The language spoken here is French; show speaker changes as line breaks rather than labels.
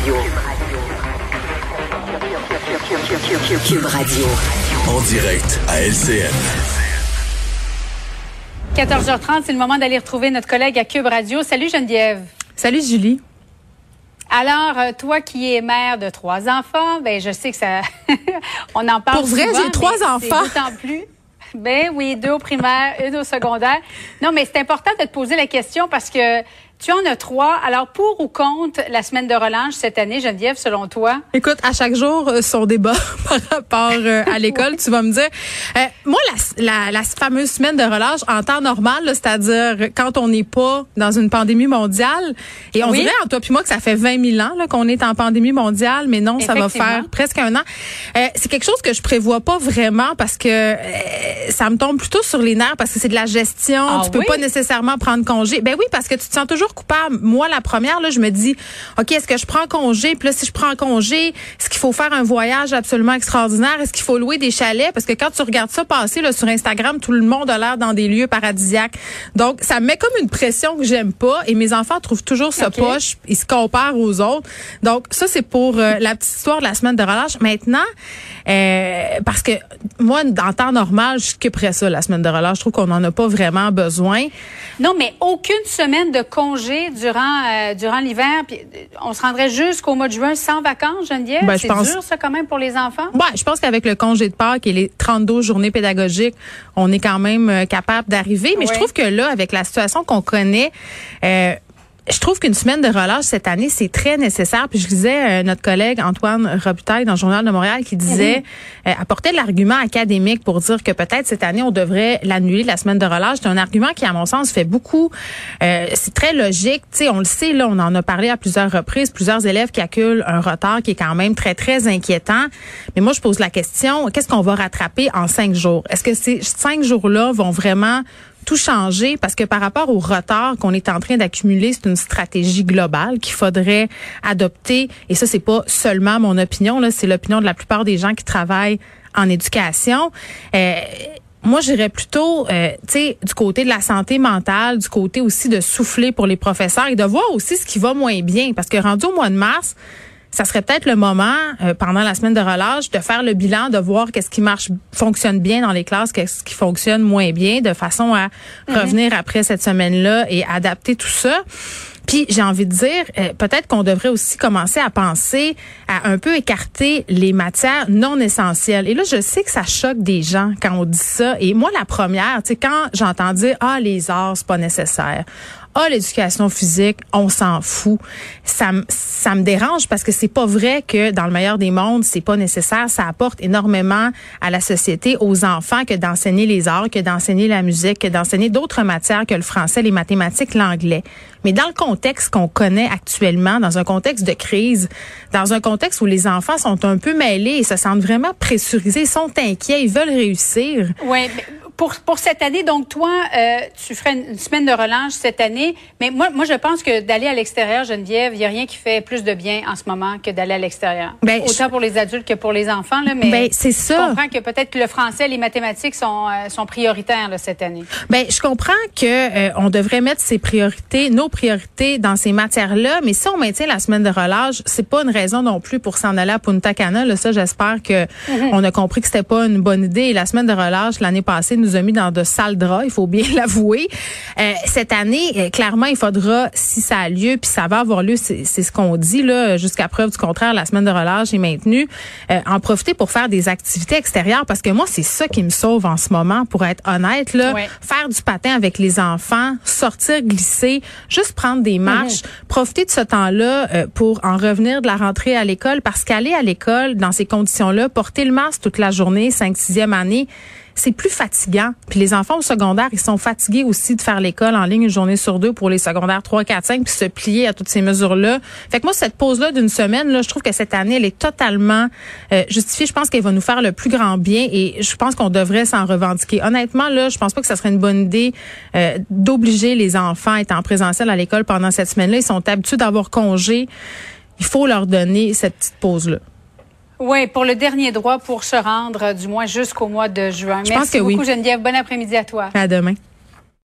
Radio. Cube Radio.
En direct à LCN.
14h30, c'est le moment d'aller retrouver notre collègue à Cube Radio. Salut Geneviève.
Salut Julie.
Alors, euh, toi qui es mère de trois enfants, ben je sais que ça, on en parle
Pour vrai, j'ai trois enfants.
D'autant plus. Ben oui, deux au primaire, une au secondaire. Non, mais c'est important de te poser la question parce que tu en as trois. Alors, pour ou contre la semaine de relâche cette année, Geneviève, selon toi?
Écoute, à chaque jour, euh, son débat par rapport euh, à l'école, tu vas me dire. Euh, moi, la, la, la fameuse semaine de relâche en temps normal, c'est-à-dire quand on n'est pas dans une pandémie mondiale, et on
Oui.
dirait, en toi puis moi, que ça fait 20 000 ans qu'on est en pandémie mondiale, mais non, ça va faire presque un an. Euh, c'est quelque chose que je prévois pas vraiment parce que euh, ça me tombe plutôt sur les nerfs parce que c'est de la gestion.
Ah
tu peux
oui?
pas nécessairement prendre congé. Ben oui, parce que tu te sens toujours coupable. Moi, la première, là, je me dis, OK, est-ce que je prends congé? Puis là, si je prends congé, est-ce qu'il faut faire un voyage absolument extraordinaire? Est-ce qu'il faut louer des chalets? Parce que quand tu regardes ça passer là, sur Instagram, tout le monde a l'air dans des lieux paradisiaques. Donc, ça me met comme une pression que j'aime pas. Et mes enfants trouvent toujours
OK.
poche. Ils se comparent aux autres. Donc, ça, c'est pour euh, la petite histoire de la semaine de relâche. Maintenant, euh, parce que moi, en temps normal, je skipperais ça, la semaine de relâche. Je trouve qu'on n'en a pas vraiment besoin.
Non, mais aucune semaine de congé durant euh, durant l'hiver. Puis euh, on se rendrait jusqu'au mois de juin sans vacances, Geneviève?
Ben,
c'est
pense-
dur ça quand même pour les enfants?
Ouais, je pense qu'avec le congé de Pâques et les 32 journées pédagogiques, on est quand même euh, capable d'arriver. Mais je trouve que là, avec la situation qu'on connaît, euh, je trouve qu'une semaine de relâche cette année, c'est très nécessaire. Puis je lisais euh, notre collègue Antoine Robitaille dans le Journal de Montréal qui disait, euh, apportait l'argument académique pour dire que peut-être cette année, on devrait l'annuler, la semaine de relâche. C'est un argument qui, à mon sens, fait beaucoup. euh, c'est très logique. Tu sais, on le sait, là, on en a parlé à plusieurs reprises, plusieurs élèves qui acculent un retard qui est quand même très, très inquiétant. Mais moi, je pose la question, qu'est-ce qu'on va rattraper en cinq jours? Est-ce que ces cinq jours-là vont vraiment tout changer parce que par rapport au retard qu'on est en train d'accumuler, c'est une stratégie globale qu'il faudrait adopter. Et ça, c'est pas seulement mon opinion, là, c'est l'opinion de la plupart des gens qui travaillent en éducation. Euh, moi, j'irais plutôt, euh, tu sais, du côté de la santé mentale, du côté aussi de souffler pour les professeurs et de voir aussi ce qui va moins bien. Parce que rendu au mois de mars, ça serait peut-être le moment, euh, pendant la semaine de relâche, de faire le bilan, de voir qu'est-ce qui marche, fonctionne bien dans les classes, qu'est-ce qui fonctionne moins bien, de façon à revenir après cette semaine-là et adapter tout ça. Puis j'ai envie de dire, euh, peut-être qu'on devrait aussi commencer à penser à un peu écarter les matières non essentielles. Et là, je sais que ça choque des gens quand on dit ça. Et moi, la première, tu sais, quand j'entends dire ah les arts c'est pas nécessaire, ah l'éducation physique on s'en fout, ça ça me dérange parce que c'est pas vrai que dans le meilleur des mondes c'est pas nécessaire. Ça apporte énormément à la société, aux enfants que d'enseigner les arts, que d'enseigner la musique, que d'enseigner d'autres matières que le français, les mathématiques, l'anglais. Mais dans le contexte qu'on connaît actuellement, dans un contexte de crise, dans un contexte où les enfants sont un peu mêlés et se sentent vraiment pressurisés, sont inquiets, ils veulent réussir.
Pour, pour cette année, donc toi, euh, tu ferais une, une semaine de relâche cette année. Mais moi, moi je pense que d'aller à l'extérieur, Geneviève, il n'y a rien qui fait plus de bien en ce moment que d'aller à l'extérieur.
Ben,
Autant
je-
pour les adultes que pour les enfants. Là, mais
Ben, c'est
Je
ça.
comprends que peut-être le français et les mathématiques sont, euh, sont prioritaires là, cette année.
Ben, je comprends que euh, on devrait mettre ses priorités, nos priorités dans ces matières-là, mais si on maintient la semaine de relâche, c'est pas une raison non plus pour s'en aller à Punta Cana. Là, ça, j'espère que on a compris que c'était pas une bonne idée. Et la semaine de relâche l'année passée nous a mis dans de sales draps, il faut bien l'avouer. Euh, cette année, euh, clairement, il faudra, si ça a lieu, puis ça va avoir lieu, c'est ce qu'on dit là, jusqu'à preuve du contraire, la semaine de relâche est maintenue, euh, en profiter pour faire des activités extérieures, parce que moi, c'est ça qui me sauve en ce moment, pour être honnête là,
Ouais.
faire du patin avec les enfants, sortir, glisser, juste prendre des marches, profiter de ce temps-là euh, pour en revenir de la rentrée à l'école, parce qu'aller à l'école dans ces conditions-là, porter le masque toute la journée, 5 6e année, c'est plus fatigant. Puis les enfants au secondaire, ils sont fatigués aussi de faire l'école en ligne une journée sur deux pour les secondaires 3, 4, 5, puis se plier à toutes ces mesures-là. Fait que moi, cette pause-là d'une semaine, là, je trouve que cette année, elle est totalement euh, justifiée. Je pense qu'elle va nous faire le plus grand bien et je pense qu'on devrait s'en revendiquer. Honnêtement, là, je pense pas que ça serait une bonne idée euh, d'obliger les enfants à être en présentiel à l'école pendant cette semaine-là. Ils sont habitués d'avoir congé. Il faut leur donner cette petite pause-là.
Oui, pour le dernier droit pour se rendre, euh, du moins jusqu'au mois de juin.
Je
Merci
pense que oui.
beaucoup, Geneviève. Bon après-midi à toi.
À demain.